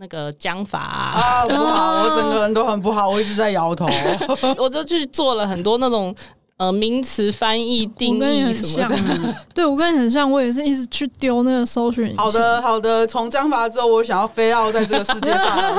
那个讲法啊，啊不好，我整个人都很不好，我一直在摇头，我就去做了很多那种呃名词翻译定义什么的。对，我跟你很像，我也是一直去丢那个搜寻。好的，好的，从讲法之后，我想要飞到在这个世界上。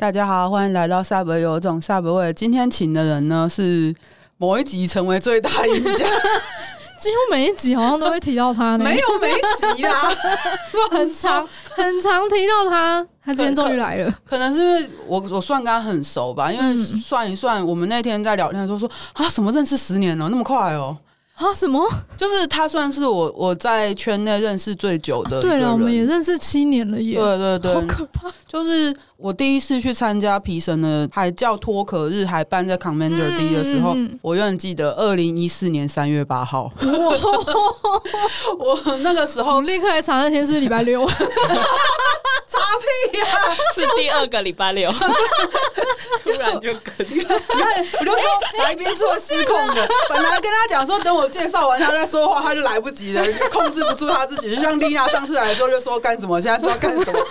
大家好，欢迎来到萨博有种萨博味。今天请的人呢是某一集成为最大赢家，几乎每一集好像都会提到他。没有每一集啦，很常很常提到他。他今天终于来了，可能是因为我我算跟他很熟吧，因为算一算，我们那天在聊天的时候说啊，什么认识十年了，那么快哦。啊？什么？就是他算是我我在圈内认识最久的。对了，我们也认识七年了耶。对对对，好可怕。就是我第一次去参加皮神的还叫脱壳日，还办在 Commander D 的时候，嗯、我永远记得二零一四年三月八号。我那个时候我立刻来查那天是不是礼拜六。查屁呀！是第二个礼拜六，突然就跟 你看，我就说来宾是会失控的。本来跟他讲说，等我介绍完他再说话，他就来不及了，控制不住他自己。就像丽娜上次来的时候就说干什么，现在是要干什么？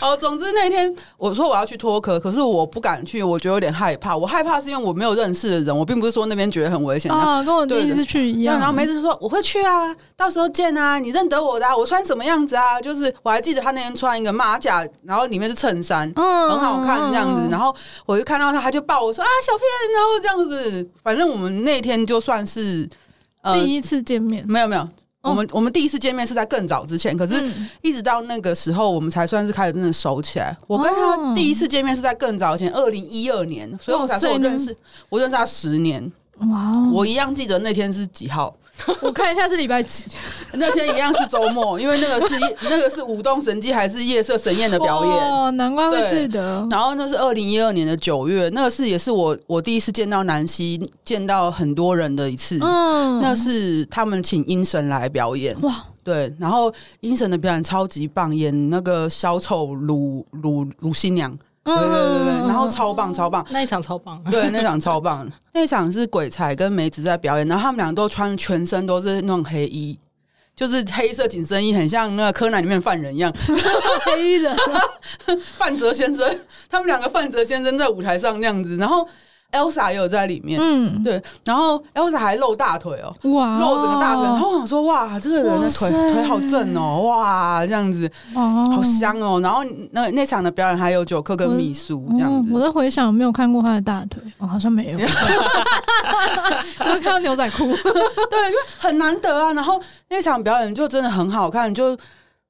好，总之那天我说我要去脱壳，可是我不敢去，我觉得有点害怕。我害怕是因为我没有认识的人，我并不是说那边觉得很危险啊，跟我第一次去一样。然后梅子说我会去啊，到时候见啊，你认得我的啊，我穿什么样子啊？就是我还记得他那天。穿一个马甲，然后里面是衬衫，嗯，很好看这样子。然后我就看到他，他就抱我说啊，小片，然后这样子。反正我们那天就算是、呃、第一次见面，没有没有，我们我们第一次见面是在更早之前，可是一直到那个时候，我们才算是开始真的熟起来。我跟他第一次见面是在更早前，二零一二年，所以我才说我认识，我认识他十年。哇，我一样记得那天是几号。我看一下是礼拜几，那天一样是周末，因为那个是 那个是舞动神迹还是夜色神宴的表演哦，难怪会记得。然后那是二零一二年的九月，那个是也是我我第一次见到南希，见到很多人的一次。嗯，那是他们请阴神来表演哇，对，然后阴神的表演超级棒，演那个小丑鲁鲁鲁新娘。对对对对，然后超棒超棒，那一场超棒，对，那场超棒，那一场是鬼才跟梅子在表演，然后他们俩都穿全身都是那种黑衣，就是黑色紧身衣，很像那个柯南里面犯人一样，黑衣人，范泽先生，他们两个范泽先生在舞台上那样子，然后。Elsa 也有在里面，嗯，对，然后 Elsa 还露大腿哦，哇，露整个大腿，然后我想说，哇，这个人的腿腿好正哦，哇，这样子，好香哦，然后那那场的表演还有九克跟秘书这样子，我在回想有没有看过他的大腿，哦，好像没有，就是看到牛仔裤，对，就很难得啊，然后那场表演就真的很好看，就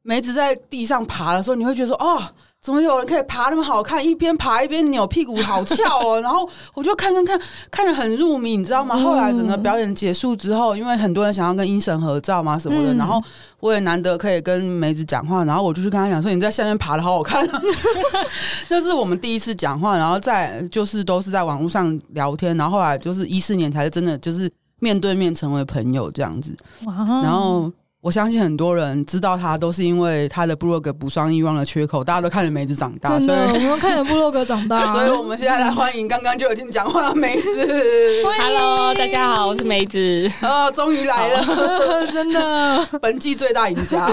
梅子在地上爬的时候，你会觉得说，哦。怎么有人可以爬那么好看？一边爬一边扭屁股，好翘哦！然后我就看看看，看着很入迷，你知道吗？后来整个表演结束之后，因为很多人想要跟阴神合照嘛什么的，然后我也难得可以跟梅子讲话，然后我就去跟他讲说：“你在下面爬的好好看啊。” 那是我们第一次讲话，然后在就是都是在网络上聊天，然后后来就是一四年才是真的就是面对面成为朋友这样子。然后。我相信很多人知道他，都是因为他的部落格补上遗忘的缺口，大家都看着梅子长大，真的，所以我们看着部落格长大，所以我们现在来欢迎刚刚就已经讲话的梅子。Hello，大家好，我是梅子。哦，终于来了，真的，本季最大赢家，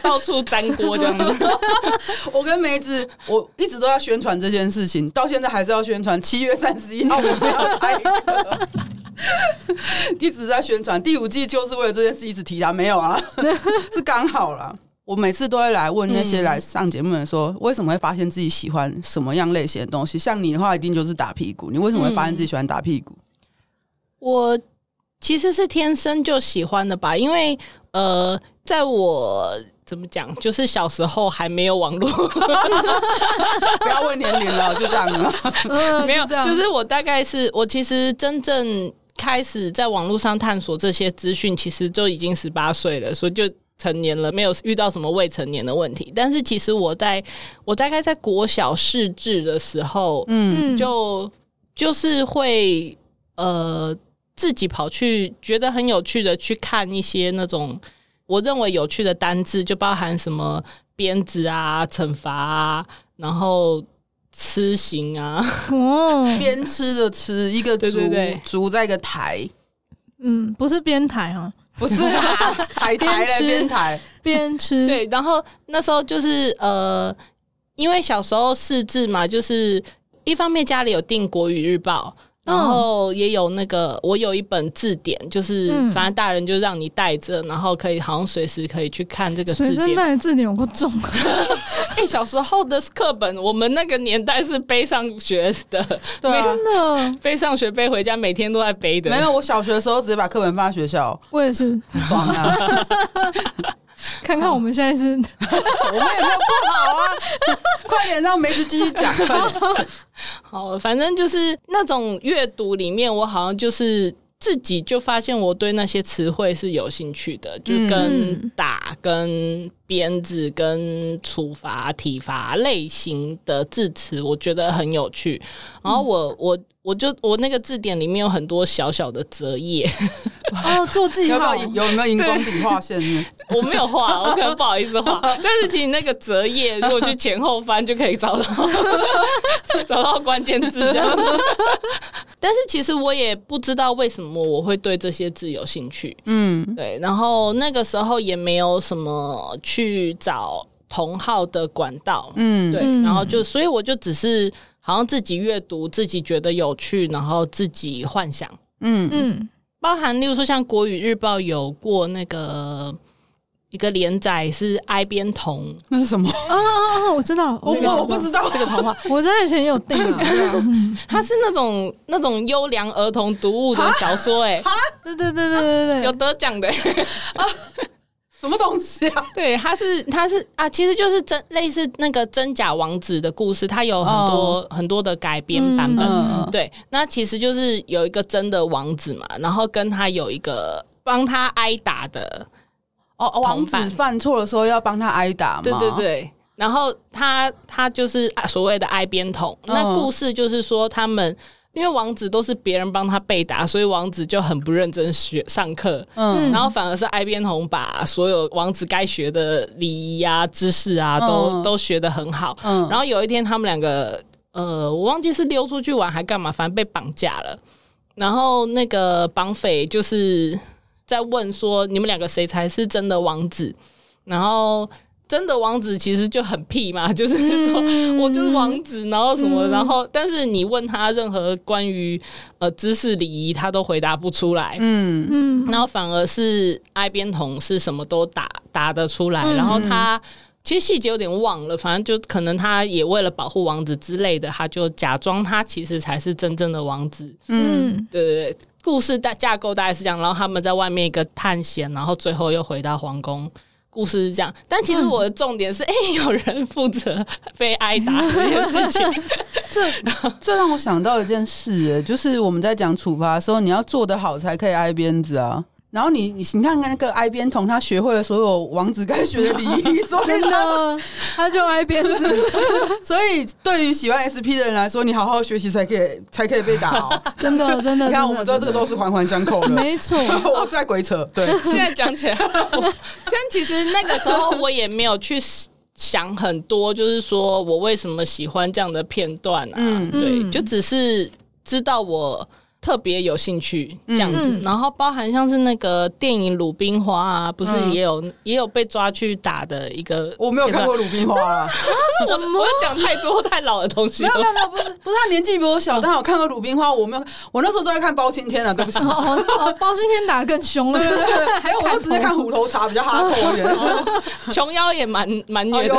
到处粘锅这样子。我跟梅子，我一直都要宣传这件事情，到现在还是要宣传。七月三十一号我们要开课。一直在宣传第五季，就是为了这件事一直提他，没有啊，是刚好啦。我每次都会来问那些来上节目的人说，说为什么会发现自己喜欢什么样类型的东西？像你的话，一定就是打屁股。你为什么会发现自己喜欢打屁股？我其实是天生就喜欢的吧，因为呃，在我怎么讲，就是小时候还没有网络，不要问年龄了，就这样了。嗯，没有，就是我大概是我其实真正。开始在网络上探索这些资讯，其实就已经十八岁了，所以就成年了，没有遇到什么未成年的问题。但是其实我在我大概在国小识字的时候，嗯，就就是会呃自己跑去觉得很有趣的去看一些那种我认为有趣的单字，就包含什么鞭子啊、惩罚啊，然后吃行啊，哦，边吃的吃，一个竹，对对对。竹在一个台，嗯，不是边台哈，不是啊，台台嘞，边台。边吃，对，然后那时候就是呃，因为小时候识字嘛，就是一方面家里有订国语日报。然后也有那个，我有一本字典，就是反正大人就让你带着，然后可以好像随时可以去看这个字典。随身带字典有够重。哎、欸，小时候的课本，我们那个年代是背上学的，对、啊，真的 背上学背回家，每天都在背的。没有，我小学的时候直接把课本放在学校。我也是，爽啊！看看我们现在是，我们也没有不好啊！快点让梅子继续讲，快点。好，反正就是那种阅读里面，我好像就是自己就发现我对那些词汇是有兴趣的，就跟打、跟鞭子、跟处罚、体罚类型的字词，我觉得很有趣。然后我我。我就我那个字典里面有很多小小的折页，哦，做记号有没有有没有荧光笔画线？我没有画，我可能不好意思画。但是其实那个折页，如果去前后翻就可以找到 找到关键字这样子。但是其实我也不知道为什么我会对这些字有兴趣。嗯，对。然后那个时候也没有什么去找同号的管道。嗯，对。然后就所以我就只是。好像自己阅读，自己觉得有趣，然后自己幻想，嗯嗯，包含例如说像《国语日报》有过那个一个连载是《哀边童》，那是什么？啊啊啊！我知道，我我不知道这个童话，我在以前也有订啊。它是那种那种优良儿童读物的小说，哎，对对对对对对，有得奖的。什么东西啊？对，它是它是啊，其实就是真类似那个真假王子的故事，它有很多、oh. 很多的改编版本。嗯、对，那其实就是有一个真的王子嘛，然后跟他有一个帮他挨打的哦，oh, 王子犯错的时候要帮他挨打嘛。对对对，然后他他就是所谓的挨边童。Oh. 那故事就是说他们。因为王子都是别人帮他背打，所以王子就很不认真学上课。嗯，然后反而是挨边童把所有王子该学的礼仪啊、知识啊，都、嗯、都学得很好。嗯，然后有一天他们两个，呃，我忘记是溜出去玩还干嘛，反正被绑架了。然后那个绑匪就是在问说：“你们两个谁才是真的王子？”然后。真的王子其实就很屁嘛，就是说我就是王子，然后什么，然后但是你问他任何关于呃知识礼仪，他都回答不出来。嗯嗯，然后反而是哀边童是什么都答答得出来，然后他其实细节有点忘了，反正就可能他也为了保护王子之类的，他就假装他其实才是真正的王子。嗯，对对对，故事大架构大概是这样，然后他们在外面一个探险，然后最后又回到皇宫。故事是这样，但其实我的重点是，哎、有人负责被挨打这件事情。这这让我想到一件事，就是我们在讲处罚的时候，你要做得好才可以挨鞭子啊。然后你你你看看那个挨边童，他学会了所有王子该学的礼仪，所以呢，他就挨鞭子。所以对于喜欢 SP 的人来说，你好好学习才可以才可以被打哦。真的真的，你看我们知道这个都是环环相扣的，没错。我在鬼扯，对。现在讲起来，但其实那个时候我也没有去想很多，就是说我为什么喜欢这样的片段啊？嗯，对，就只是知道我。特别有兴趣这样子，嗯、然后包含像是那个电影《鲁冰花》啊，不是也有、嗯、也有被抓去打的一个？我没有看过《鲁冰花》啊，什么？我讲太多太老的东西。没有没有没有，不是不是，他年纪比我小，但我看过《鲁冰花》，我没有，我那时候都在看包青天啊，对不起。哦，哦，包青天打得更凶了。对对对，还有我都直接看虎头茶，比较哈口一点。琼瑶也蛮蛮虐的，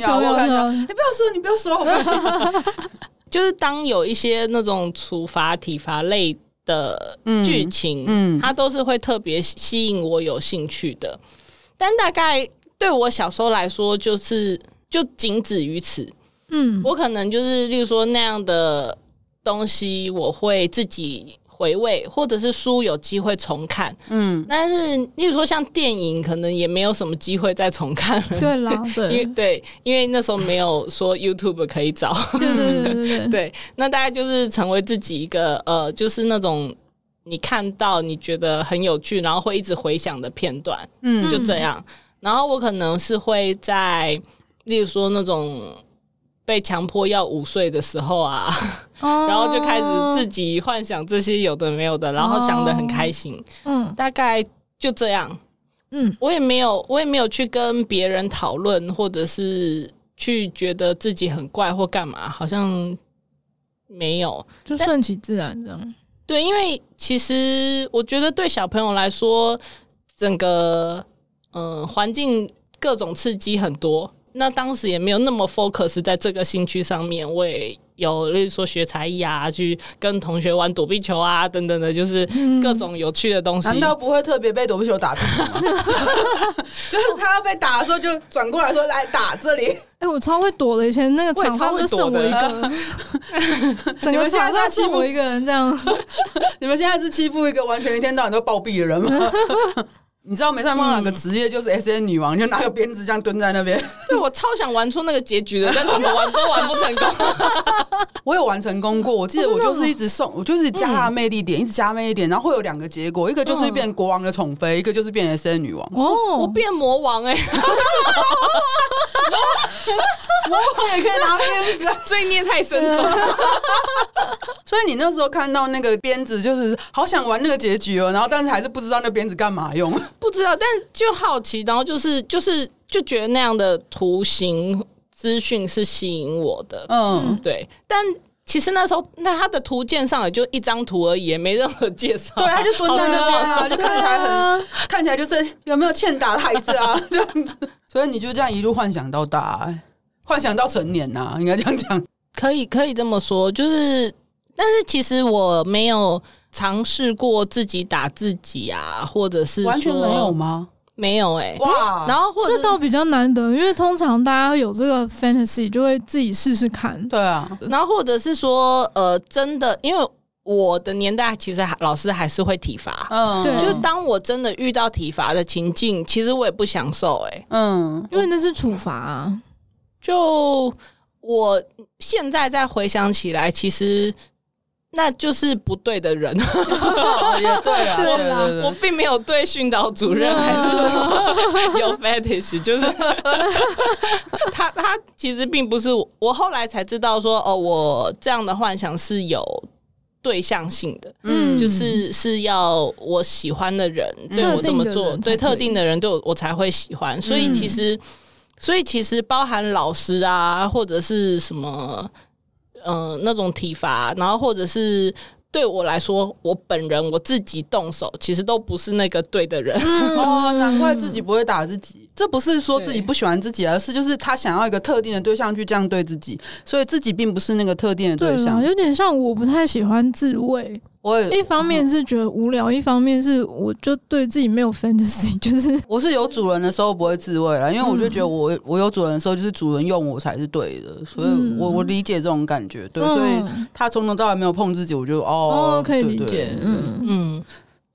琼瑶，我看一下。你不要说，你不要说，我不要听。就是当有一些那种处罚体罚类的剧情，嗯，嗯，它都是会特别吸引我有兴趣的。但大概对我小时候来说，就是就仅止于此。嗯，我可能就是例如说那样的东西，我会自己。回味，或者是书有机会重看，嗯，但是例如说像电影，可能也没有什么机会再重看了。对啦，对，因为对，因为那时候没有说 YouTube 可以找。对对对对对，对，那大概就是成为自己一个呃，就是那种你看到你觉得很有趣，然后会一直回想的片段，嗯，就这样。然后我可能是会在，例如说那种被强迫要午睡的时候啊，哦、然后就开始自己幻想这些有的没有的，然后想的很开心。嗯，大概就这样。嗯，我也没有，我也没有去跟别人讨论，或者是去觉得自己很怪或干嘛，好像没有，就顺其自然这样。对，因为其实我觉得对小朋友来说，整个嗯环境各种刺激很多，那当时也没有那么 focus 在这个兴趣上面，我也。有，例如说学才艺啊，去跟同学玩躲避球啊，等等的，就是各种有趣的东西。难道不会特别被躲避球打吗？就是他要被打的时候，就转过来说：“来打这里。”哎，我超会躲的，以前那个场上就剩我一个，整个场上剩我一个人这样。你们现在是欺负一个完全一天到晚都暴毙的人吗？你知道梅赛梦哪个职业就是 S N 女王，就拿个鞭子这样蹲在那边。对，我超想玩出那个结局的，但怎么玩都玩不成功。我有玩成功过，我记得我就是一直送，我就是加他的魅力点，一直加魅力点，然后会有两个结果，一个就是变国王的宠妃，一个就是变 S N 女王。哦，我变魔王哎！魔 王也可以拿鞭子，罪孽太深重。所以你那时候看到那个鞭子，就是好想玩那个结局哦，然后但是还是不知道那鞭子干嘛用。不知道，但就好奇，然后就是就是就觉得那样的图形资讯是吸引我的，嗯，对。但其实那时候，那他的图鉴上也就一张图而已，也没任何介绍。对，他就蹲在那边啊，就看起来很，啊、看起来就是有没有欠打的孩子啊这样子。所以你就这样一路幻想到大，幻想到成年呐、啊，应该这样讲。可以，可以这么说，就是，但是其实我没有。尝试过自己打自己啊，或者是完全没有吗？没有哎、欸，哇！然后或者这倒比较难得，因为通常大家有这个 fantasy 就会自己试试看。对啊，然后或者是说，呃，真的，因为我的年代其实老师还是会体罚，嗯，对，就是当我真的遇到体罚的情境，其实我也不享受、欸，哎，嗯，因为那是处罚啊。就我现在再回想起来，其实。那就是不对的人，也对啊。我我并没有对训导主任还是什么 有 fetish，就是 他他其实并不是我。我后来才知道说，哦，我这样的幻想是有对象性的，嗯，就是是要我喜欢的人对我这么做，对特定的人对我我才会喜欢。所以其实，所以其实包含老师啊，或者是什么。嗯、呃，那种体罚，然后或者是对我来说，我本人我自己动手，其实都不是那个对的人。嗯、哦，难怪自己不会打自己。这不是说自己不喜欢自己，而是就是他想要一个特定的对象去这样对自己，所以自己并不是那个特定的对象。对，有点像我不太喜欢自慰。我也一方面是觉得无聊，一方面是我就对自己没有 fantasy，就是我是有主人的时候不会自慰了，因为我就觉得我我有主人的时候就是主人用我才是对的，所以我我理解这种感觉，对，所以他从头到尾没有碰自己，我就哦，可以理解，嗯嗯。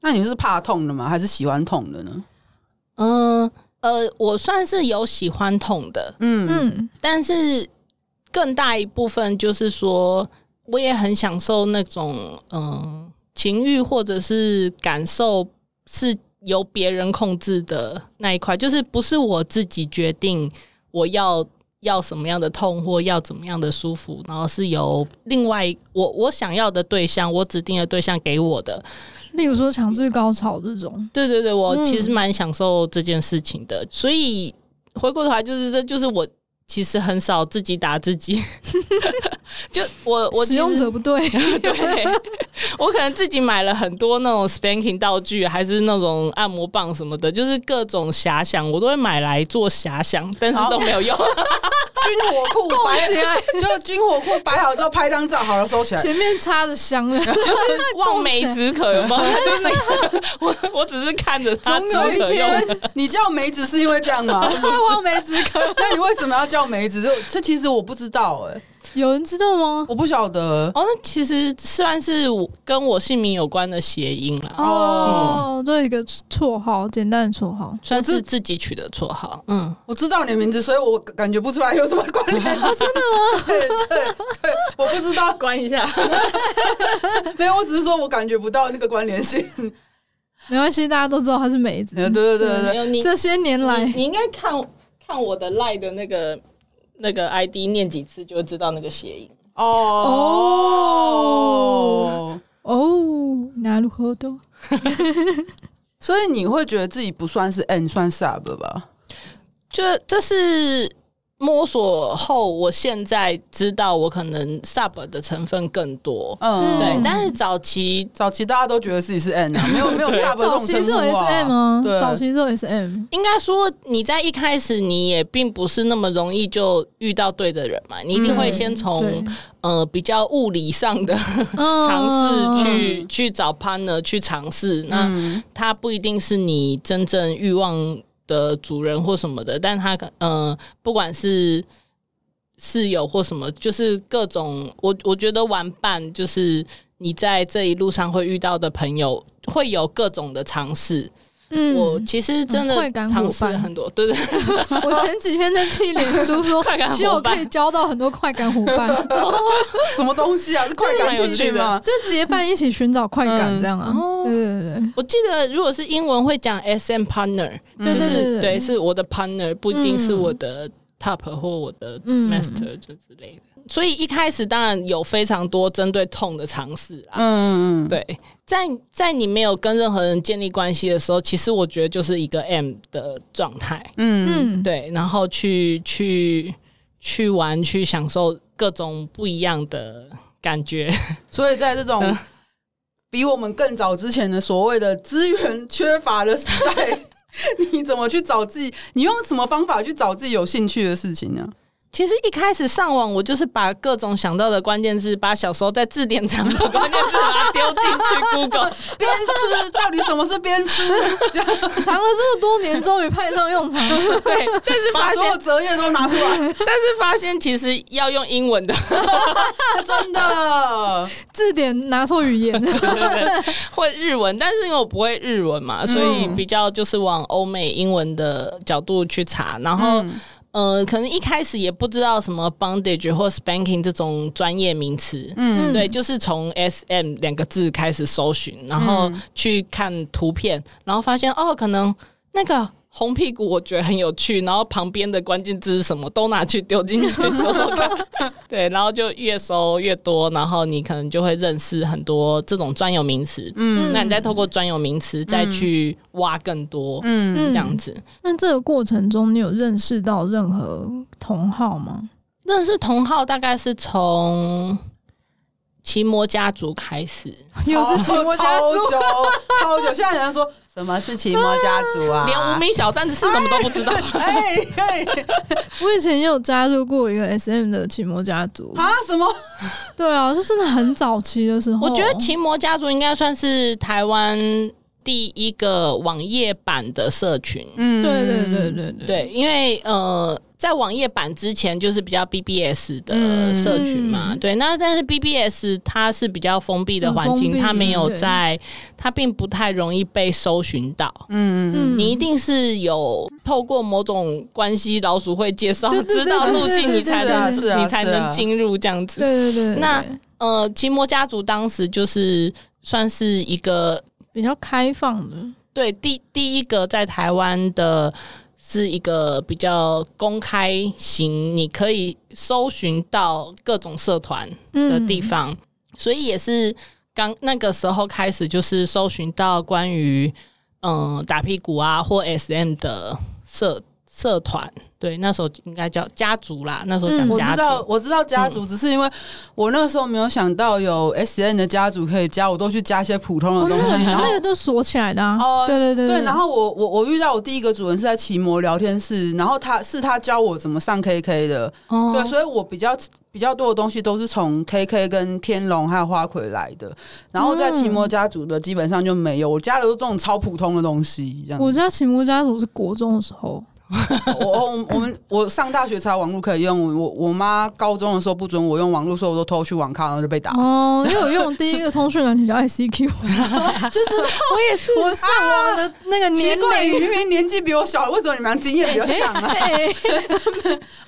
那你是怕痛的吗？还是喜欢痛的呢？嗯呃，我算是有喜欢痛的，嗯嗯，但是更大一部分就是说。我也很享受那种嗯、呃、情欲或者是感受是由别人控制的那一块，就是不是我自己决定我要要什么样的痛或要怎么样的舒服，然后是由另外我我想要的对象，我指定的对象给我的，例如说强制高潮这种。对对对，我其实蛮享受这件事情的，嗯、所以回过头来就是这就是我。其实很少自己打自己，就我我使用者不对，对，我可能自己买了很多那种 spanking 道具，还是那种按摩棒什么的，就是各种遐想，我都会买来做遐想，但是都没有用。军火库摆起来，就军火库摆好之后拍张照，好了收起来。前面插着香的，就是望梅止渴，有吗？就是那个，我我只是看着它，总有一天，你叫梅子是因为这样吗？望梅止渴，那你为什么要叫梅子？就这其实我不知道哎、欸。有人知道吗？我不晓得。哦，那其实算是我跟我姓名有关的谐音啦。哦，这、嗯、一个绰号，简单的绰号，算是自己取的绰号。嗯，我知道你的名字，所以我感觉不出来有什么关联。哦、真的吗？对对对，我不知道，关一下。没有，我只是说我感觉不到那个关联性。没关系，大家都知道他是梅子。对对对对，这些年来，你，你应该看看我的赖的那个那个 ID 念几次，就会知道那个谐音。哦哦哦，なるほど。所以你会觉得自己不算是 N，算 Sub 吧？就这是。 摸索后，我现在知道我可能 sub 的成分更多，嗯，对。但是早期早期大家都觉得自己是 N 啊，没有没有 sub 这种称呼啊。早期是有 SM 啊？对，早期是有 SM。应该说你在一开始你也并不是那么容易就遇到对的人嘛，你一定会先从、嗯、呃比较物理上的 尝试去、嗯、去找 partner 去尝试，那他不一定是你真正欲望。的主人或什么的，但他嗯、呃，不管是室友或什么，就是各种我我觉得玩伴，就是你在这一路上会遇到的朋友，会有各种的尝试。嗯，我其实真的尝试很多，对对，我前几天在自己脸书说，希望我可以交到很多快感伙伴。什么东西啊？是快感有趣吗？就是结伴一起寻找快感这样啊？嗯、对对对。我记得如果是英文会讲 SM partner，就是对，对，对，对，对，是我的 partner，不一定是我的 top 或我的 master 就之类的。所以一开始当然有非常多针对痛的尝试啦。嗯嗯，对，在在你没有跟任何人建立关系的时候，其实我觉得就是一个 M 的状态。嗯嗯，对，然后去去去玩，去享受各种不一样的感觉。所以在这种比我们更早之前的所谓的资源缺乏的时代，你怎么去找自己？你用什么方法去找自己有兴趣的事情呢？其实一开始上网，我就是把各种想到的关键字，把小时候在字典藏的关键字把它丢进去 Google，边吃到底什么是边吃？藏了这么多年，终于派上用场。对，但是把所有折页都拿出来，但是发现其实要用英文的，真的字典拿错语言，对对对，会日文，但是因为我不会日文嘛，所以比较就是往欧美英文的角度去查，然后。呃，可能一开始也不知道什么 bondage 或 spanking 这种专业名词，嗯，对，就是从 SM 两个字开始搜寻，然后去看图片，然后发现哦，可能那个。红屁股我觉得很有趣，然后旁边的关键字是什么都拿去丢进去 搜搜看，对，然后就越搜越多，然后你可能就会认识很多这种专有名词，嗯，那你再透过专有名词再去挖更多，嗯，这样子。那这个过程中，你有认识到任何同号吗？认识同号大概是从奇摩家族开始，又是奇摩家族，超久，超久。现在人家说。什么是奇摩家族啊？连无名小站是什么都不知道。哎，哎我以前也有加入过一个 SM 的奇摩家族啊？什么？对啊，就真的很早期的时候。我觉得奇摩家族应该算是台湾第一个网页版的社群。嗯，对对对对对，对，因为呃。在网页版之前就是比较 BBS 的社群嘛，嗯、对，那但是 BBS 它是比较封闭的环境，它没有在，它并不太容易被搜寻到。嗯。嗯，你一定是有透过某种关系，老鼠会介绍，知道路径，你才能你才能进入这样子。对对对，那呃，奇摩家族当时就是算是一个比较开放的，对，第第一个在台湾的。是一个比较公开型，你可以搜寻到各种社团的地方，嗯、所以也是刚那个时候开始，就是搜寻到关于嗯打屁股啊或 SM 的社社团。对，那时候应该叫家族啦。那时候讲家族，嗯、我知道，我知道家族，嗯、只是因为我那时候没有想到有 S N 的家族可以加，我都去加一些普通的东西，哦、那个都锁起来的。啊。哦，对对对对。然后我我我遇到我第一个主人是在奇摩聊天室，然后他是他教我怎么上 KK 的。哦。对，所以我比较比较多的东西都是从 KK 跟天龙还有花魁来的。然后在奇摩家族的基本上就没有，我加的都这种超普通的东西。这样。我家奇摩家族是国中的时候。我我我们我上大学才有网络可以用，我我妈高中的时候不准我用网络，所以我都偷去网咖，然后就被打。哦，因为我用第一个通讯软体叫 ICQ，就是我也是，我上网的那个年龄，啊、明明年纪比我小，为什么你们俩经验比较像啊？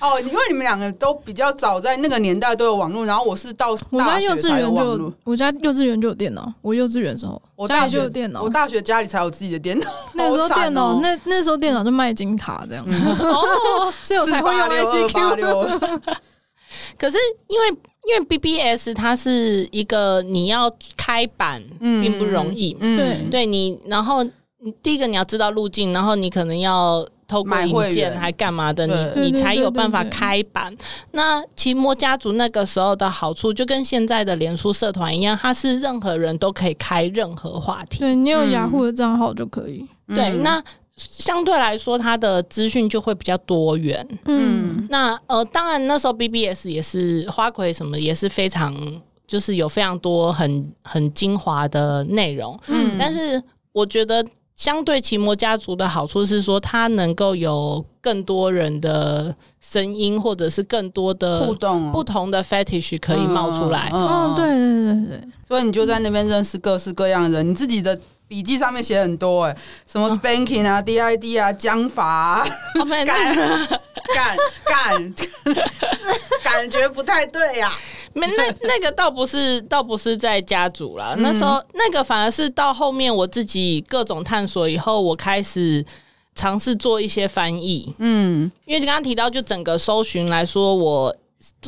哦，因为你们两个都比较早在那个年代都有网络，然后我是到大学才有网络。我家幼稚园就有电脑，我幼稚园时候，我大学就有电脑，我大学家里才有自己的电脑。那时候电脑，哦、那那时候电脑就卖金卡这样，哦，所以我才会用 ICQ。可是因为因为 BBS 它是一个你要开版并不容易，嗯，对对，你然后你第一个你要知道路径，然后你可能要。透过引荐还干嘛的？你你才有办法开版。那奇摩家族那个时候的好处，就跟现在的脸书社团一样，它是任何人都可以开任何话题。对，你有雅虎的账号就可以。嗯、对，那相对来说，它的资讯就会比较多元。嗯，那呃，当然那时候 BBS 也是花魁什么也是非常，就是有非常多很很精华的内容。嗯，但是我觉得。相对奇摩家族的好处是说，它能够有更多人的声音，或者是更多的互动，不同的 fetish 可以冒出来。哦，对对对对，所以你就在那边认识各式各样的人。你自己的笔记上面写很多，哎，什么 spanking 啊、DID 啊、僵法啊，感感感，感觉不太对呀。没，那 那个倒不是，倒不是在家族啦。那时候那个反而是到后面我自己各种探索以后，我开始尝试做一些翻译。嗯，因为刚刚提到，就整个搜寻来说，我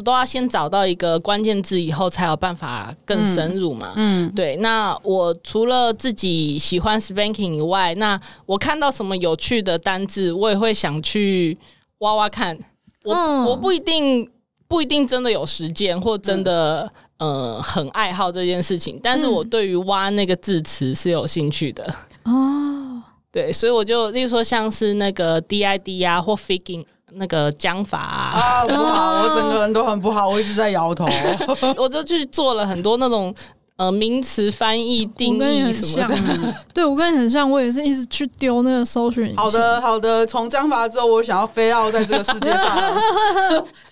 都要先找到一个关键字以后，才有办法更深入嘛。嗯，对。那我除了自己喜欢 spanking 以外，那我看到什么有趣的单字，我也会想去挖挖看。我我不一定。不一定真的有实践，或真的、嗯、呃很爱好这件事情，但是我对于挖那个字词是有兴趣的哦。嗯、对，所以我就例如说像是那个 DID 啊，或 Figging 那个讲法啊，啊不好，我整个人都很不好，我一直在摇头，我就去做了很多那种。呃，名词翻译定义什么的，对我跟你很像，我也是一直去丢那个搜寻。好的，好的。从讲法之后，我想要飞奥在这个世界上。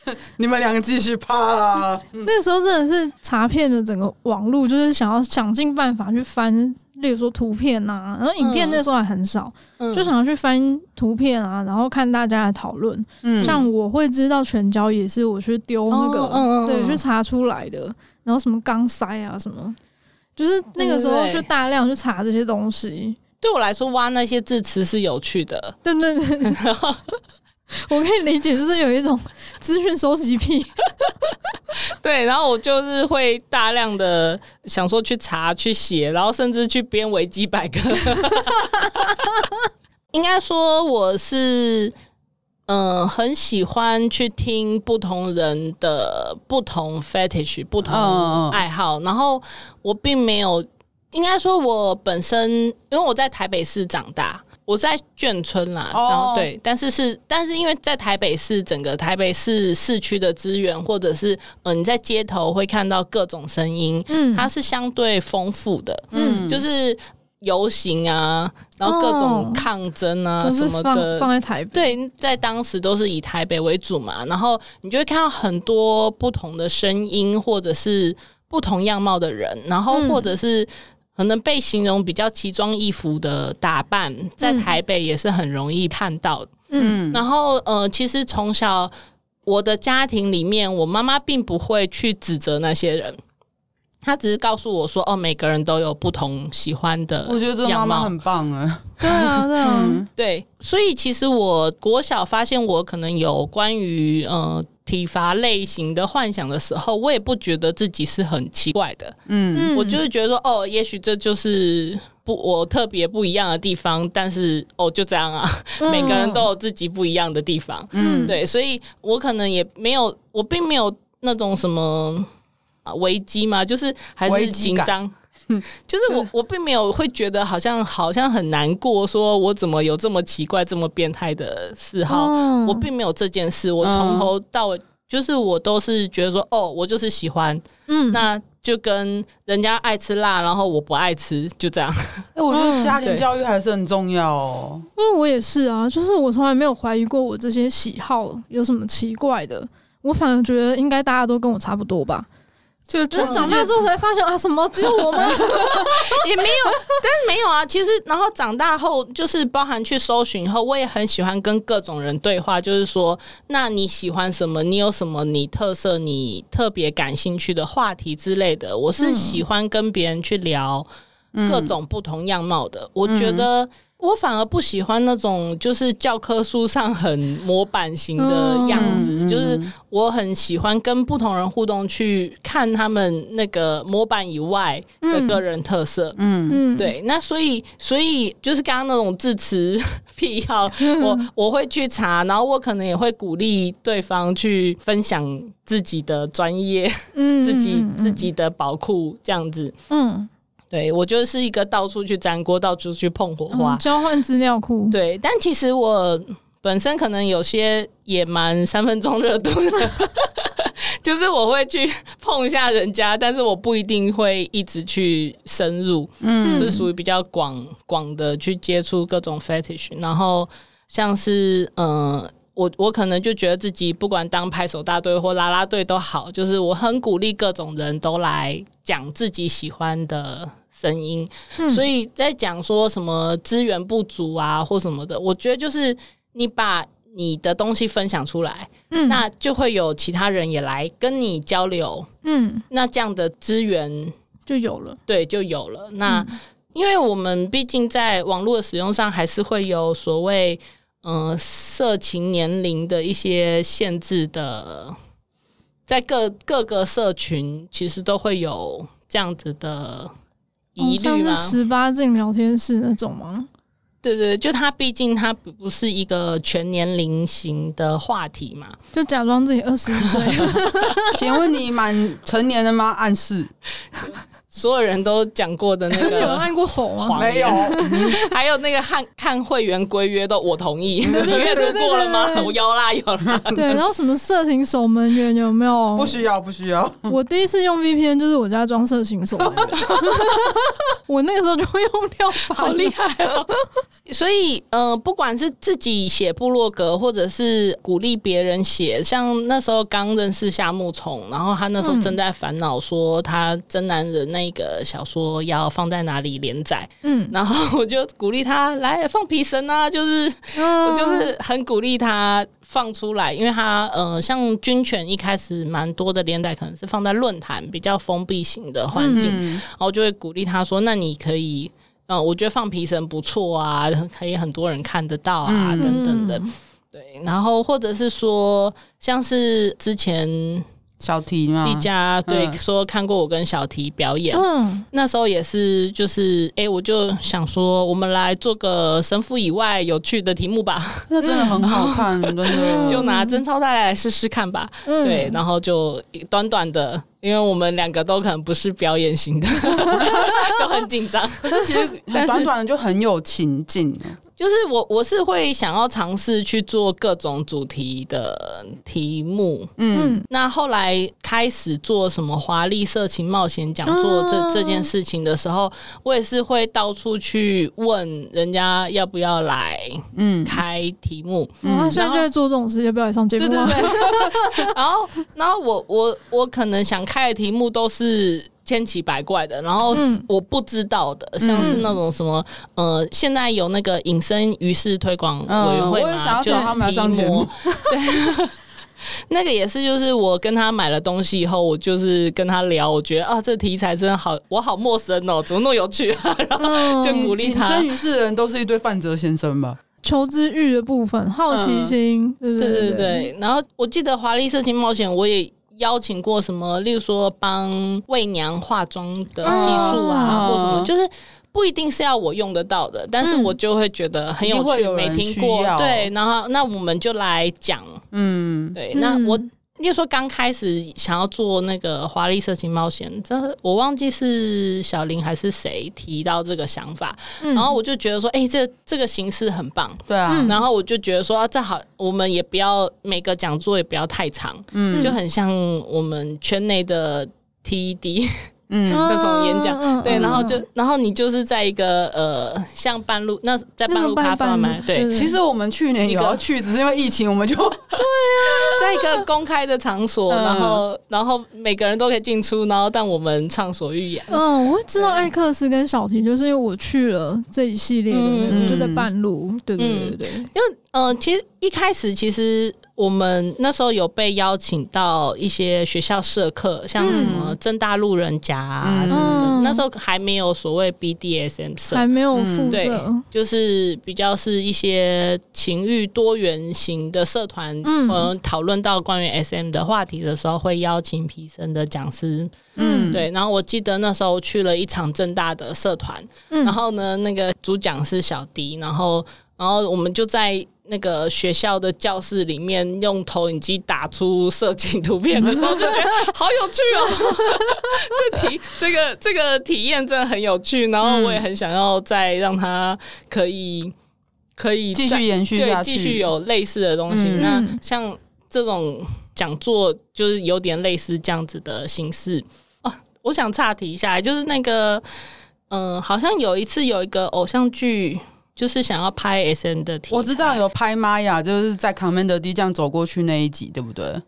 你们两个继续趴啦。那个时候真的是查遍了整个网络，就是想要想尽办法去翻，例如说图片啊，然后影片那时候还很少，嗯、就想要去翻图片啊，然后看大家的讨论。嗯，像我会知道全交也是我去丢那个，哦、对，去查出来的。然后什么钢塞啊，什么，就是那个时候去大量去查这些东西。对，我来说，挖那些字词是有趣的。对对对，然后我可以理解，就是有一种资讯收集癖。对，然后我就是会大量的想说去查、去写，然后甚至去编维基百科。应该说我是。嗯，很喜欢去听不同人的不同 fetish、不同爱好。然后我并没有，应该说，我本身因为我在台北市长大，我在眷村啦。然后对，但是是，但是因为在台北市，整个台北市市区的资源，或者是嗯，你在街头会看到各种声音，嗯，它是相对丰富的，嗯，就是。游行啊，然后各种抗争啊什么的，放在台北。对，在当时都是以台北为主嘛。然后你就会看到很多不同的声音，或者是不同样貌的人，然后或者是可能被形容比较奇装异服的打扮，在台北也是很容易看到。嗯，然后呃，其实从小我的家庭里面，我妈妈并不会去指责那些人。他只是告诉我说：“哦，每个人都有不同喜欢的。”我觉得这妈妈很棒啊！对啊，对啊，嗯、对。所以其实我国小发现我可能有关于呃体罚类型的幻想的时候，我也不觉得自己是很奇怪的。嗯，我就是觉得说，哦，也许这就是不我特别不一样的地方。但是哦，就这样啊，嗯、每个人都有自己不一样的地方。嗯，对，所以我可能也没有，我并没有那种什么。啊，危机吗，就是还是紧张，就是我我并没有会觉得好像好像很难过，说我怎么有这么奇怪、这么变态的嗜好，哦、我并没有这件事。我从头到尾就是我都是觉得说，哦，我就是喜欢，嗯，那就跟人家爱吃辣，然后我不爱吃，就这样。哎、欸，我觉得家庭教育还是很重要哦。因为我也是啊，就是我从来没有怀疑过我这些喜好有什么奇怪的，我反而觉得应该大家都跟我差不多吧。就长大之后才发现啊，什么只有我吗？也没有，但是没有啊。其实，然后长大后就是包含去搜寻以后，我也很喜欢跟各种人对话。就是说，那你喜欢什么？你有什么你特色？你特别感兴趣的话题之类的？我是喜欢跟别人去聊各种不同样貌的。我觉得。我反而不喜欢那种就是教科书上很模板型的样子，嗯、就是我很喜欢跟不同人互动，去看他们那个模板以外的个人特色。嗯嗯，对。那所以，所以就是刚刚那种字词癖好，我我会去查，然后我可能也会鼓励对方去分享自己的专业，嗯，自己自己的宝库这样子，嗯。对，我就是一个到处去沾锅、到处去碰火花、嗯、交换资料库。对，但其实我本身可能有些也蛮三分钟热度的，就是我会去碰一下人家，但是我不一定会一直去深入，嗯，是属于比较广广的去接触各种 fetish，然后像是嗯。呃我我可能就觉得自己不管当拍手大队或啦啦队都好，就是我很鼓励各种人都来讲自己喜欢的声音。嗯、所以在讲说什么资源不足啊或什么的，我觉得就是你把你的东西分享出来，嗯，那就会有其他人也来跟你交流，嗯，那这样的资源就有了，对，就有了。那、嗯、因为我们毕竟在网络的使用上，还是会有所谓。嗯、呃，色情年龄的一些限制的，在各各个社群其实都会有这样子的疑虑吗？像是十八禁聊天室那种吗？对对，就它毕竟它不是一个全年龄型的话题嘛，就假装自己二十岁。请问你满成年了吗？暗示。所有人都讲过的那个，真的有按过否吗？没有，还有那个看看会员规约的我同意，你阅读过了吗？我有啦有啦。对，然后什么色情守门员有没有？不需要不需要。我第一次用 VPN 就是我家装色情守门员，我那个时候就会用掉，好厉害哦。所以呃，不管是自己写部落格，或者是鼓励别人写，像那时候刚认识夏木虫，然后他那时候正在烦恼说他真男人那。那个小说要放在哪里连载？嗯，然后我就鼓励他来放皮神啊，就是、嗯、我就是很鼓励他放出来，因为他呃，像军犬一开始蛮多的连载可能是放在论坛比较封闭型的环境，嗯、然后就会鼓励他说：“那你可以，嗯、呃，我觉得放皮神不错啊，可以很多人看得到啊，嗯、等等的。”对，然后或者是说，像是之前。小提吗？一家对、嗯、说看过我跟小提表演，嗯，那时候也是就是哎、欸，我就想说，我们来做个神父以外有趣的题目吧。那真的很好看，真的，就拿贞操带来试试看吧。嗯、对，然后就短短的，因为我们两个都可能不是表演型的，都很紧张。可是其实短短的就很有情境。就是我，我是会想要尝试去做各种主题的题目，嗯，那后来开始做什么华丽色情冒险讲座这、嗯、这件事情的时候，我也是会到处去问人家要不要来，嗯，开题目，嗯，他现在就在做这种事，要不要来上节目？对对对，然后，然后我我我可能想开的题目都是。千奇百怪的，然后我不知道的，嗯、像是那种什么，呃，现在有那个隐身鱼市推广委员会嘛，嗯、我也想要找他们上节目。对，那个也是，就是我跟他买了东西以后，我就是跟他聊，我觉得啊，这个题材真的好，我好陌生哦，怎么那么有趣啊？然后就鼓励他。隐身鱼市的人都是一堆范泽先生吧？求知欲的部分，好奇心，嗯、对对对对。然后我记得华丽色情冒险，我也。邀请过什么，例如说帮为娘化妆的技术啊，或什么，就是不一定是要我用得到的，但是我就会觉得很有趣，没听过，对，然后那我们就来讲，嗯，对，那我因为说刚开始想要做那个华丽色情冒险，这我忘记是小林还是谁提到这个想法，嗯、然后我就觉得说，哎、欸，这这个形式很棒，对啊，嗯、然后我就觉得说，啊，正好我们也不要每个讲座也不要太长，嗯，就很像我们圈内的 TED。嗯，那种演讲，嗯、对，然后就，然后你就是在一个呃，像半路那在半路咖啡嘛，对。其实我们去年有要去，只是因为疫情，我们就对啊，在一个公开的场所，然后然后每个人都可以进出，然后但我们畅所欲言。嗯，我会知道艾克斯跟小婷，就是因为我去了这一系列的，嗯、就在半路，对对对对，因为。呃，其实一开始其实我们那时候有被邀请到一些学校社课，像什么正大路人甲啊什么的。嗯、那时候还没有所谓 BDSM 社，还没有负责，对，就是比较是一些情欲多元型的社团。嗯，讨论到关于 SM 的话题的时候，会邀请皮生的讲师。嗯，对。然后我记得那时候去了一场正大的社团，嗯、然后呢，那个主讲是小迪，然后然后我们就在。那个学校的教室里面用投影机打出色情图片的时候，就觉得好有趣哦！这体这个这个体验真的很有趣，然后我也很想要再让它可以可以继续延续下去，继续有类似的东西。嗯、那像这种讲座，就是有点类似这样子的形式哦。我想岔题一下，就是那个嗯、呃，好像有一次有一个偶像剧。就是想要拍 SM 的题材，我知道有拍玛雅，就是在 Commander D 这样走过去那一集，对不对？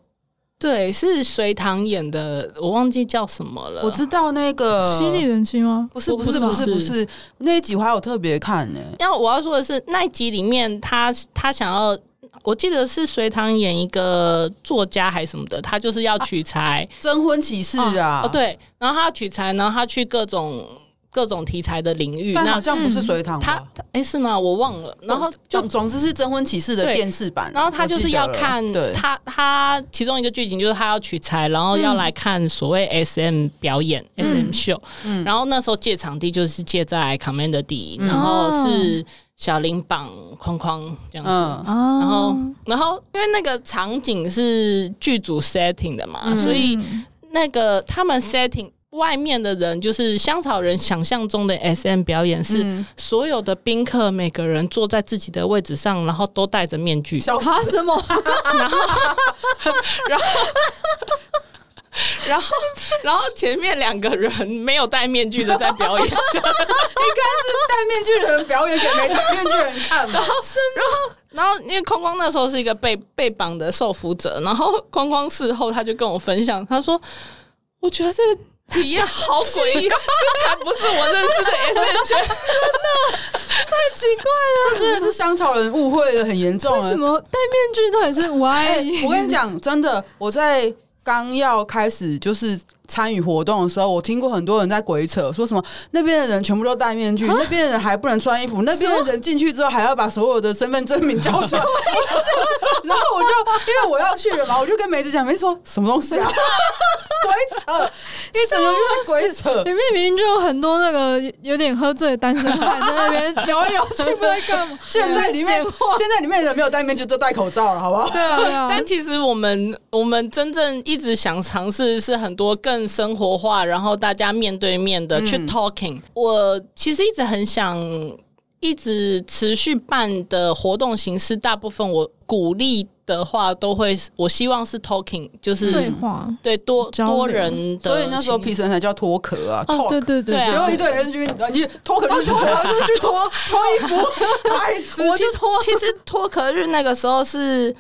对，是隋唐演的，我忘记叫什么了。我知道那个犀利人妻吗？不是，不是，不是，不是那一集，我还有特别看呢。因为我要说的是，那一集里面他，他他想要，我记得是隋唐演一个作家还是什么的，他就是要取材征、啊、婚启事啊。哦，对，然后他要取材，然后他去各种。各种题材的领域，但好像不是隋棠，他哎是吗？我忘了。然后就总之是征婚启事的电视版。然后他就是要看他他其中一个剧情就是他要取材，然后要来看所谓 SM 表演 SM 秀。然后那时候借场地就是借在 Commander D，然后是小林绑框框这样子。然后然后因为那个场景是剧组 setting 的嘛，所以那个他们 setting。外面的人就是香草人想象中的 SM 表演，是所有的宾客每个人坐在自己的位置上，然后都戴着面具。小哈什么？然后，然后，然后，然后前面两个人没有戴面具的在表演，应该是戴面具的人表演给没戴面具人看吧。然后，然后，然后，因为框框那时候是一个被被绑的受俘者，然后框框事后他就跟我分享，他说：“我觉得这个。”体验好诡异，这才不是我认识的 SM 圈，真的太奇怪了。这真的是香草人误会的很严重。为什么戴面具到底是 why？我跟你讲，真的，我在刚要开始就是。参与活动的时候，我听过很多人在鬼扯，说什么那边的人全部都戴面具，那边的人还不能穿衣服，那边的人进去之后还要把所有的身份证明交出来。然后我就因为我要去了嘛，我就跟梅子讲，梅子说什么东西啊？鬼扯！你怎么又在鬼扯？里面明明就有很多那个有点喝醉的单身汉在那边聊来聊去，不知道干嘛。现在里面现在里面的人没有戴面具，都戴口罩了，好不好？对啊，对啊。但其实我们我们真正一直想尝试是很多更。更生活化，然后大家面对面的去 talking。嗯、我其实一直很想，一直持续办的活动形式，大部分我鼓励的话都会，我希望是 talking，就是对话，对多多人的。所以那时候皮森才叫脱壳啊，哦、对对对，结果一堆人去，你脱壳就是脱壳，就去脱。脱衣服，我就脱。其实脱壳日那个时候是。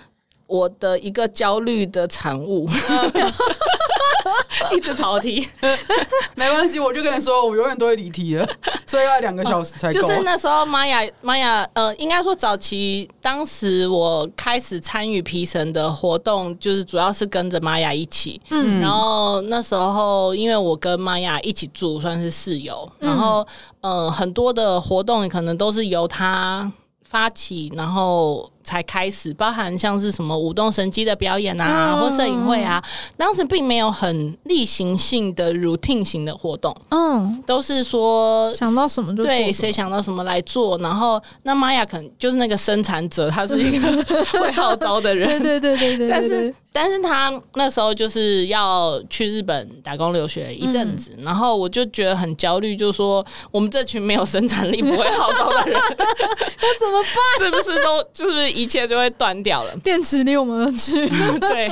我的一个焦虑的产物，一直跑题，没关系，我就跟你说，我永远都会离题的，所以要两个小时才够。就是那时候，玛雅，玛雅，呃，应该说早期，当时我开始参与皮神的活动，就是主要是跟着玛雅一起，嗯，然后那时候因为我跟玛雅一起住，算是室友，然后，嗯、呃，很多的活动可能都是由他发起，然后。才开始，包含像是什么舞动神机的表演啊，嗯、或摄影会啊，当时并没有很例行性的 routine 型的活动，嗯，都是说想到什么就对谁想到什么来做，然后那玛雅可能就是那个生产者，他是一个 会号召的人，对对对对对，对，但是但是他那时候就是要去日本打工留学一阵子，嗯、然后我就觉得很焦虑，就是说我们这群没有生产力、不会号召的人，那怎么办？是不是都就是一切就会断掉了？电池离我们而去。对，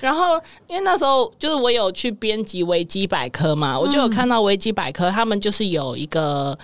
然后因为那时候就是我有去编辑维基百科嘛，我就有看到维基百科，他们就是有一个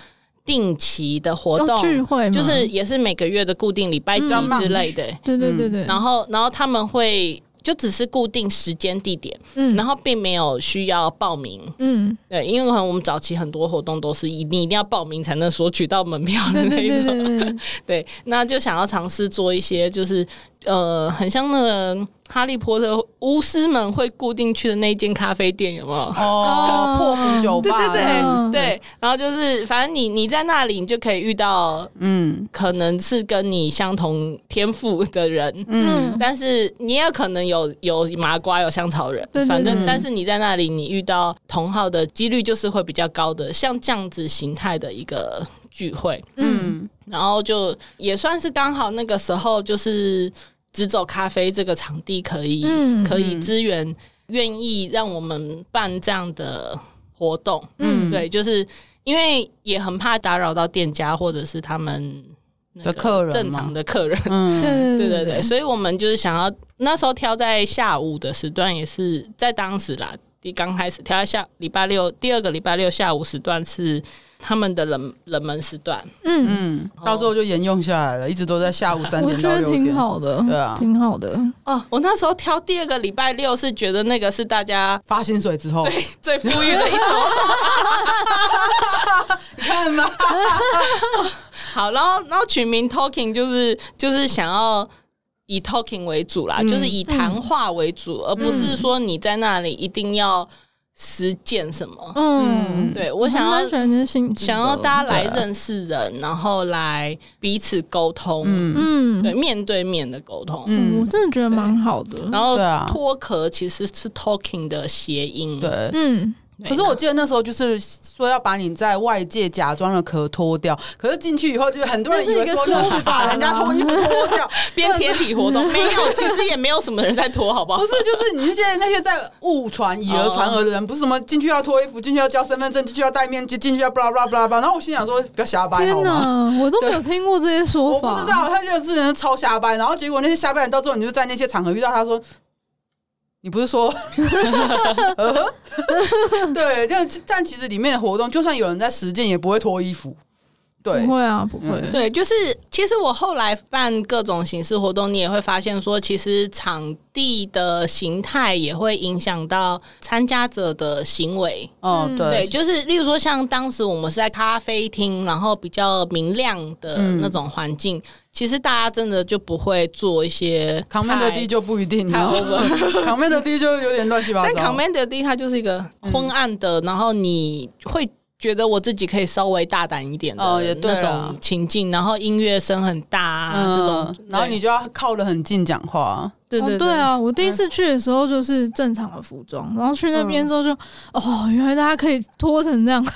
定期的活动聚会，就是也是每个月的固定礼拜几之类的。对对对对，然后然后他们会。就只是固定时间地点，嗯，然后并没有需要报名，嗯，对，因为可能我们早期很多活动都是一你一定要报名才能索取到门票的那种，对，那就想要尝试做一些就是。呃，很像那个哈利波特巫师们会固定去的那间咖啡店，有没有？哦，破釜酒吧，对对对、嗯、对。然后就是，反正你你在那里，你就可以遇到，嗯，可能是跟你相同天赋的人，嗯，但是你也可能有有麻瓜，有香草人，对对对，反正但是你在那里，你遇到同号的几率就是会比较高的，像这样子形态的一个聚会，嗯，然后就也算是刚好那个时候就是。直走咖啡这个场地可以、嗯、可以支援，愿意让我们办这样的活动。嗯，对，就是因为也很怕打扰到店家或者是他们的客人，正常的客人。嗯，对对对对，所以我们就是想要那时候挑在下午的时段，也是在当时啦。第刚开始挑一下礼拜六，第二个礼拜六下午时段是。他们的冷冷门时段，嗯嗯，到最后就沿用下来了，一直都在下午三点到六点，我觉得挺好的，对啊，挺好的。哦，我那时候挑第二个礼拜六是觉得那个是大家发薪水之后对最富裕的一周，你 看嘛。好，然后然后取名 Talking 就是就是想要以 Talking 为主啦，嗯、就是以谈话为主，嗯、而不是说你在那里一定要。实践什么？嗯，对我想要想要大家来认识人，然后来彼此沟通，嗯，对，面对面的沟通，嗯，我真的觉得蛮好的。然后脱壳其实是 talking 的谐音，对，嗯。可是我记得那时候就是说要把你在外界假装的壳脱掉，可是进去以后就很多人以为说你是把人家脱衣服脱掉，边贴体活动没有，其实也没有什么人在脱，好不好？不是，就是你现在那些在误传以讹传讹的人，不是什么进去要脱衣服，进去要交身份证，进去要戴面具，进去要巴拉巴拉巴拉。然后我心想说，不要瞎掰，天哪，我都没有听过这些说法，我不知道，他就是人超瞎掰。然后结果那些瞎掰人到最后，你就在那些场合遇到他说。你不是说，对，但但其实里面的活动，就算有人在实践，也不会脱衣服。对，不会啊，不会。嗯、对，就是其实我后来办各种形式活动，你也会发现说，其实场地的形态也会影响到参加者的行为。哦，对，对，就是例如说，像当时我们是在咖啡厅，然后比较明亮的那种环境，嗯、其实大家真的就不会做一些。Commander D 就不一定，Commander D 就有点乱七八糟。但 Commander D 它就是一个昏暗的，嗯、然后你会。觉得我自己可以稍微大胆一点的那种情境，然后音乐声很大啊，这种，然后你就要靠得很近讲话。对对对啊！我第一次去的时候就是正常的服装，然后去那边之后就哦，原来大家可以脱成这样。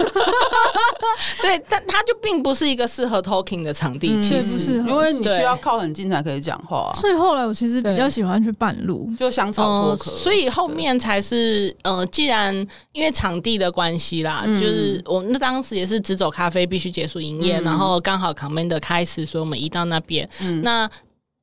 对，但它就并不是一个适合 talking 的场地，其实因为你需要靠很近才可以讲话。所以后来我其实比较喜欢去半路，就香草脱壳。所以后面才是呃，既然因为场地的关系啦，就是我们那当时也是只走咖啡必须结束营业，然后刚好 Commander 开始，所以我们移到那边。那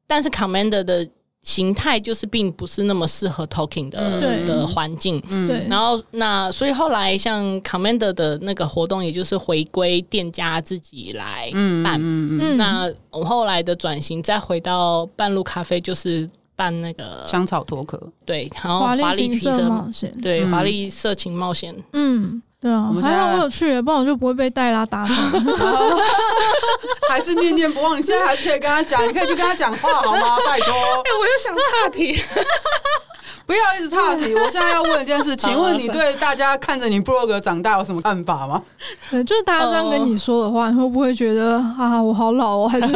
但是 Commander 的。形态就是并不是那么适合 talking 的、嗯、的环境，嗯、然后那所以后来像 Commander 的那个活动，也就是回归店家自己来办。嗯那我后来的转型，再回到半路咖啡，就是办那个香草脱壳，对，然后华丽皮色冒险，对，华丽色情冒险，嗯。对啊，我们还好我有去，不然我就不会被黛拉打伤。还是念念不忘，你现在还是可以跟他讲，你可以去跟他讲话，好吗？拜托。哎，我又想岔题。不要一直岔题。我现在要问一件事，请问你对大家看着你部落格长大有什么看法吗？对，就是大家这样跟你说的话，你会不会觉得啊，我好老哦？还是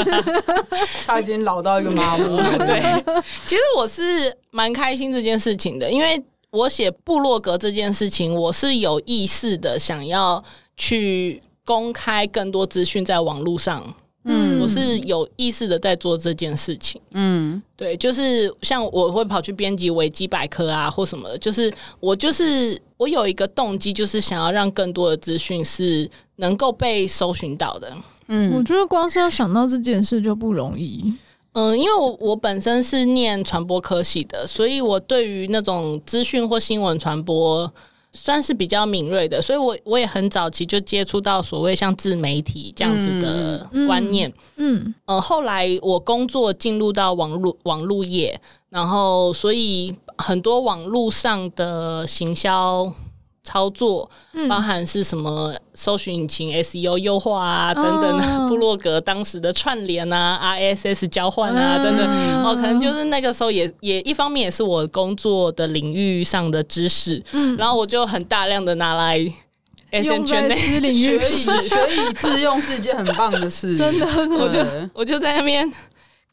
他已经老到一个麻木？对，其实我是蛮开心这件事情的，因为我写部落格这件事情，我是有意识的想要去公开更多资讯在网络上。嗯，我是有意识的在做这件事情。嗯，对，就是像我会跑去编辑维基百科啊，或什么的，就是我就是我有一个动机，就是想要让更多的资讯是能够被搜寻到的。嗯，我觉得光是要想到这件事就不容易。嗯，因为我我本身是念传播科系的，所以我对于那种资讯或新闻传播。算是比较敏锐的，所以我我也很早期就接触到所谓像自媒体这样子的观念。嗯，嗯，呃，后来我工作进入到网络网络业，然后所以很多网络上的行销。操作包含是什么？搜寻引擎 SEO 优化啊，等等的，部落格当时的串联啊，RSS 交换啊，等等。哦，可能就是那个时候也也一方面也是我工作的领域上的知识，嗯，然后我就很大量的拿来学以 学以致用是一件很棒的事，真的，我就我就在那边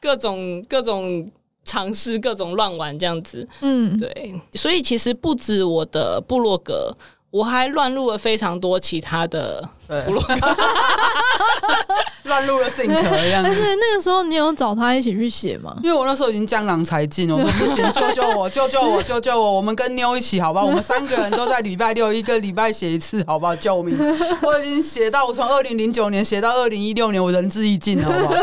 各种各种。尝试各种乱玩这样子，嗯，对，所以其实不止我的部落格，我还乱入了非常多其他的部落格。乱入了性格一样。但是那个时候你有找他一起去写吗？因为我那时候已经江郎才尽了，我说不行，救救我，救救我，救救我！我们跟妞一起，好不好？我们三个人都在礼拜六一个礼拜写一次，好不好？救命！我已经写到我从二零零九年写到二零一六年，我仁至义尽，好不好？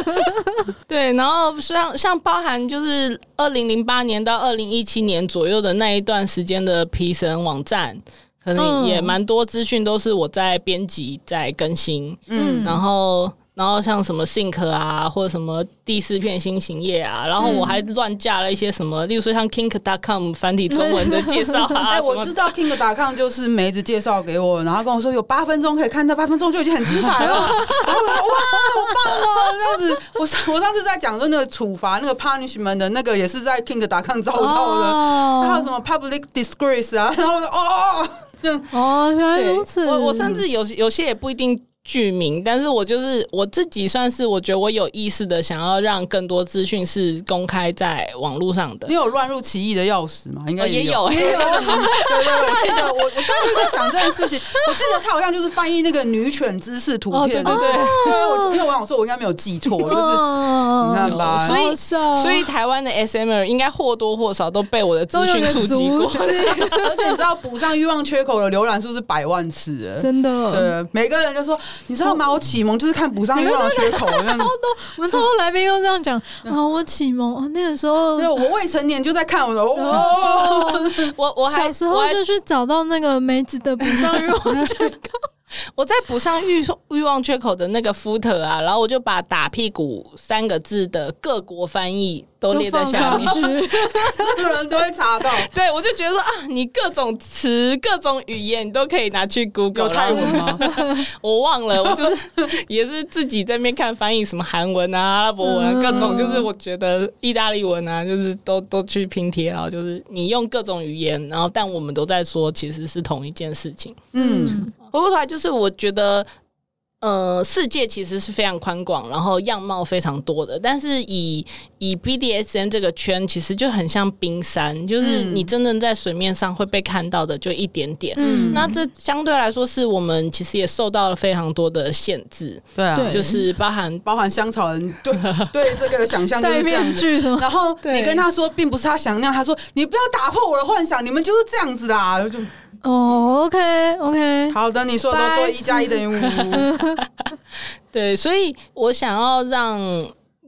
对，然后像像包含就是二零零八年到二零一七年左右的那一段时间的皮神网站，可能也蛮多资讯都是我在编辑在更新，嗯，然后。然后像什么 Think 啊，或者什么第四片新型页啊，然后我还乱加了一些什么，嗯、例如说像 Kink.com 繁体中文的介绍啊。哎、欸，我知道 Kink.com 就是梅子介绍给我，然后跟我说有八分钟可以看到，八分钟就已经很精彩了。然 后我说哇，好棒哦！这样子，我上我上次在讲说那个处罚那个 punishment 的那个也是在 Kink.com 找到的，哦、还有什么 public disgrace 啊，然后我说哦，哦，原来如此。我我甚至有有些也不一定。剧名，但是我就是我自己，算是我觉得我有意识的想要让更多资讯是公开在网络上的。你有乱入奇异的钥匙吗？应该也有，也有。对对对，我记得我我刚刚在想这件事情，我记得他好像就是翻译那个女犬姿势图片，对不对？因为我因为我想说，我应该没有记错，就是你看吧。所以所以台湾的 SMer 应该或多或少都被我的资讯触及过，而且你知道补上欲望缺口的浏览数是百万次，真的。对，每个人就说。你知道吗？我启蒙就是看补上欲望缺口，超多，我们超多来宾都这样讲。啊，我启蒙啊，那个时候，我未成年就在看我的。哦，我我小时候就去找到那个梅子的补上欲望缺口。我在补上欲欲望缺口的那个 footer 啊，然后我就把打屁股三个字的各国翻译都列在下面，所有人都会查到。对，我就觉得说啊，你各种词、各种语言你都可以拿去 Google。有泰文吗？我忘了，我就是也是自己在那边看翻译，什么韩文啊、阿拉伯文啊，各种就是我觉得意大利文啊，就是都都去拼贴，然后就是你用各种语言，然后但我们都在说，其实是同一件事情。嗯。回过头来，就是我觉得，呃，世界其实是非常宽广，然后样貌非常多的。但是以以 BDSM 这个圈，其实就很像冰山，就是你真正在水面上会被看到的就一点点。嗯，那这相对来说，是我们其实也受到了非常多的限制。对啊，就是包含包含香草人对 对这个想象就是这样子。然后你跟他说，并不是他想那样，他说你不要打破我的幻想，你们就是这样子的啊，就。哦、oh，OK OK，好的，你说的都对，一加一等于五。对，所以我想要让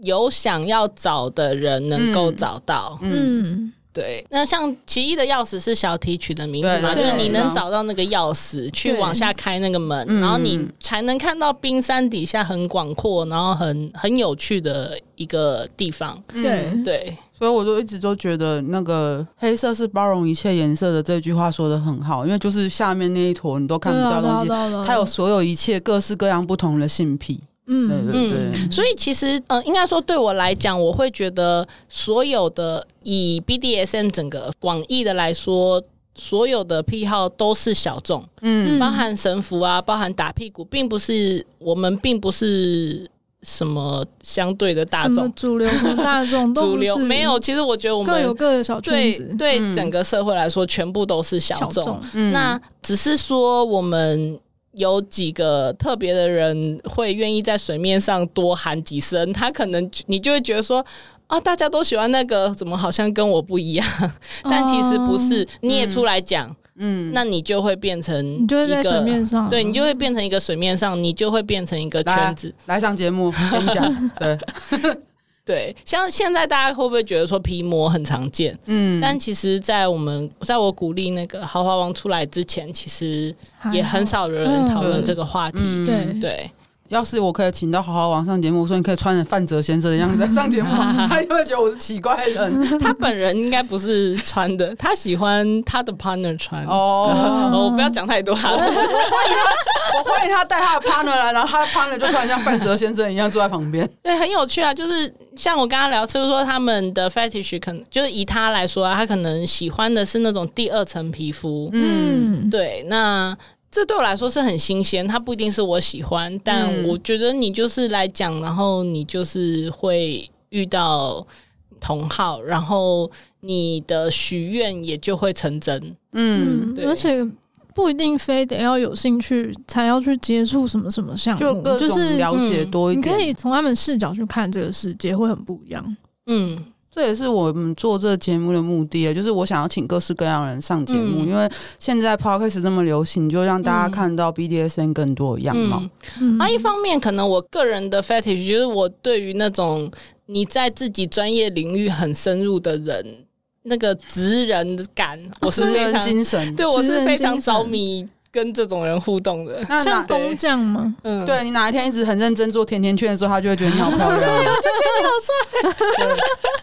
有想要找的人能够找到。嗯，嗯对。那像奇异的钥匙是小提取的名字嘛？就是你能找到那个钥匙，去往下开那个门，然后你才能看到冰山底下很广阔，然后很很有趣的一个地方。对对。所以我就一直都觉得那个黑色是包容一切颜色的这句话说的很好，因为就是下面那一坨你都看不到东西，它有所有一切各式各样不同的性癖。嗯对对对。嗯，所以其实呃，应该说对我来讲，我会觉得所有的以 BDSM 整个广义的来说，所有的癖好都是小众，嗯，包含神符啊，包含打屁股，并不是我们并不是什么相对的大众主流，什么大众 主流没有。其实我觉得我们各有各的小圈子，对对整个社会来说，全部都是小众。那只是说我们。有几个特别的人会愿意在水面上多喊几声，他可能你就会觉得说啊，大家都喜欢那个，怎么好像跟我不一样？但其实不是，你也出来讲，嗯，那你就会变成一个，你就会在水面上，对，你就会变成一个水面上，你就会变成一个圈子，来，来上节目 跟你讲，对。对，像现在大家会不会觉得说皮膜很常见？嗯，但其实，在我们在我鼓励那个豪华王出来之前，其实也很少有人讨论这个话题。嗯、对对。对要是我可以请到好好王上节目，我说你可以穿着范泽先生的样子上节目，他就会觉得我是奇怪的人。他本人应该不是穿的，他喜欢他的 partner 穿。哦，我不要讲太多。我欢迎他，我欢迎他带他的 partner 来，然后他的 partner 就穿像范泽先生一样坐在旁边。对，很有趣啊。就是像我刚刚聊，就是说他们的 fetish 可能就是以他来说啊，他可能喜欢的是那种第二层皮肤。嗯，对，那。这对我来说是很新鲜，它不一定是我喜欢，但我觉得你就是来讲，然后你就是会遇到同好，然后你的许愿也就会成真。嗯，而且不一定非得要有兴趣才要去接触什么什么项目，就，就是了解多一点，你可以从他们视角去看这个世界，会很不一样。嗯。这也是我们做这个节目的目的，就是我想要请各式各样的人上节目，嗯、因为现在 Podcast 这么流行，就让大家看到 BDSN 更多的样貌。嗯，啊，一方面可能我个人的 fetish 就是我对于那种你在自己专业领域很深入的人，那个职人感，我是非常精神，对我是非常着迷。跟这种人互动的，那像工匠吗？嗯，对，你哪一天一直很认真做甜甜圈的时候，他就会觉得你好漂亮，就觉得你好帅。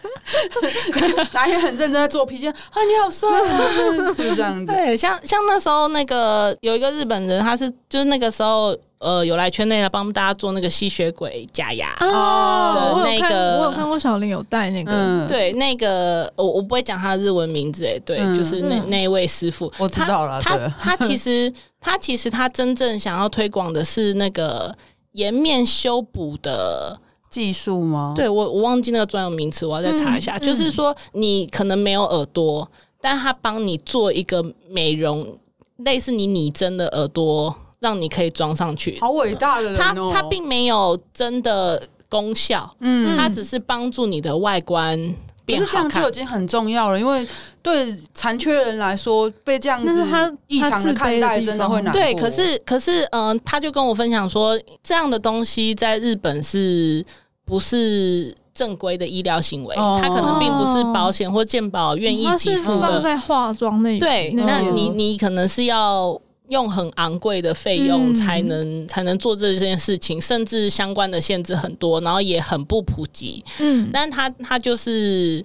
哪一天很认真在做皮件啊，你好帅啊，就是这样子。对，像像那时候那个有一个日本人，他是就是那个时候。呃，有来圈内来帮大家做那个吸血鬼假牙哦，那个我有看过小林有戴那个，对，那个我我不会讲他的日文名字，哎，对，就是那那一位师傅，我知道了，他他其实 他其实他真正想要推广的是那个颜面修补的技术吗？对，我我忘记那个专有名词，我要再查一下。就是说你可能没有耳朵，但他帮你做一个美容，类似你拟真的耳朵。让你可以装上去，好伟大的人哦！它它并没有真的功效，嗯，它只是帮助你的外观变好看，可是这样就已经很重要了。因为对残缺人来说，被这样子异常的看待，真的会难过。对，可是可是，嗯、呃，他就跟我分享说，这样的东西在日本是不是正规的医疗行为？哦、它可能并不是保险或健保愿意给付的。放在化妆那对，那你你可能是要。用很昂贵的费用才能、嗯、才能做这件事情，甚至相关的限制很多，然后也很不普及。嗯，但他他就是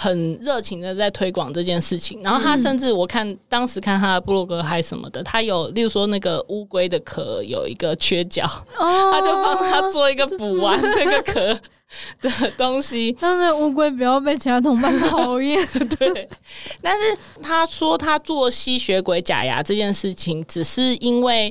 很热情的在推广这件事情，然后他甚至我看、嗯、当时看他的部落格还什么的，他有例如说那个乌龟的壳有一个缺角，哦、他就帮他做一个补完那个壳。的东西，但是乌龟不要被其他同伴讨厌。对，但是他说他做吸血鬼假牙这件事情，只是因为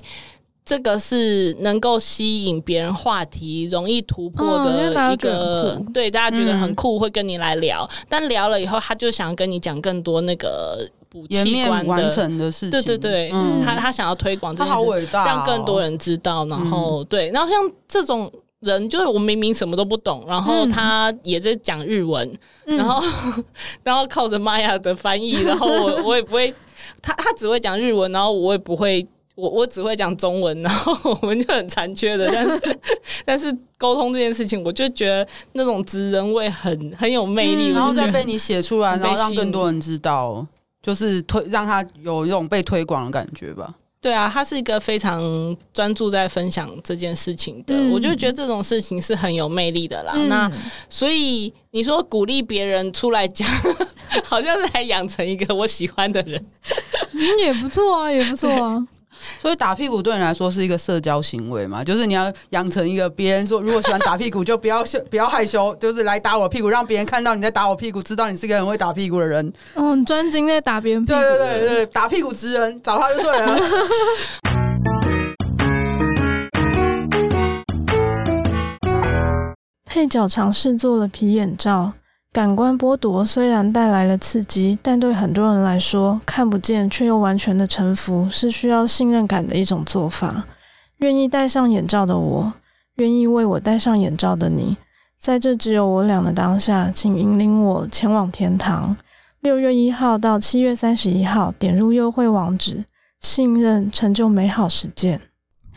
这个是能够吸引别人话题、容易突破的一个，哦、对大家觉得很酷，会跟你来聊。嗯、但聊了以后，他就想跟你讲更多那个补器官的完成的事情。对对对，嗯、他他想要推广这件事，哦、让更多人知道。然后、嗯、对，然后像这种。人就是我明明什么都不懂，然后他也在讲日文，嗯、然后 然后靠着玛雅的翻译，然后我我也不会，他他只会讲日文，然后我也不会，我我只会讲中文，然后 我们就很残缺的，但是 但是沟通这件事情，我就觉得那种职人味很很有魅力，嗯、然后再被你写出来，然后让更多人知道，就是推让他有一种被推广的感觉吧。对啊，他是一个非常专注在分享这件事情的，嗯、我就觉得这种事情是很有魅力的啦。嗯、那所以你说鼓励别人出来讲，好像是还养成一个我喜欢的人，嗯，也不错啊，也不错啊。所以打屁股对你来说是一个社交行为嘛？就是你要养成一个别人说，如果喜欢打屁股，就不要羞，不要害羞，就是来打我屁股，让别人看到你在打我屁股，知道你是一个很会打屁股的人。哦，你专精在打别人屁股。对对对对，打屁股之人，找他就对了。配角尝试做了皮眼罩，感官剥夺虽然带来了刺激，但对很多人来说，看不见却又完全的臣服是需要信任感的一种做法。愿意戴上眼罩的我，愿意为我戴上眼罩的你，在这只有我俩的当下，请引领我前往天堂。六月一号到七月三十一号，点入优惠网址，信任成就美好实践。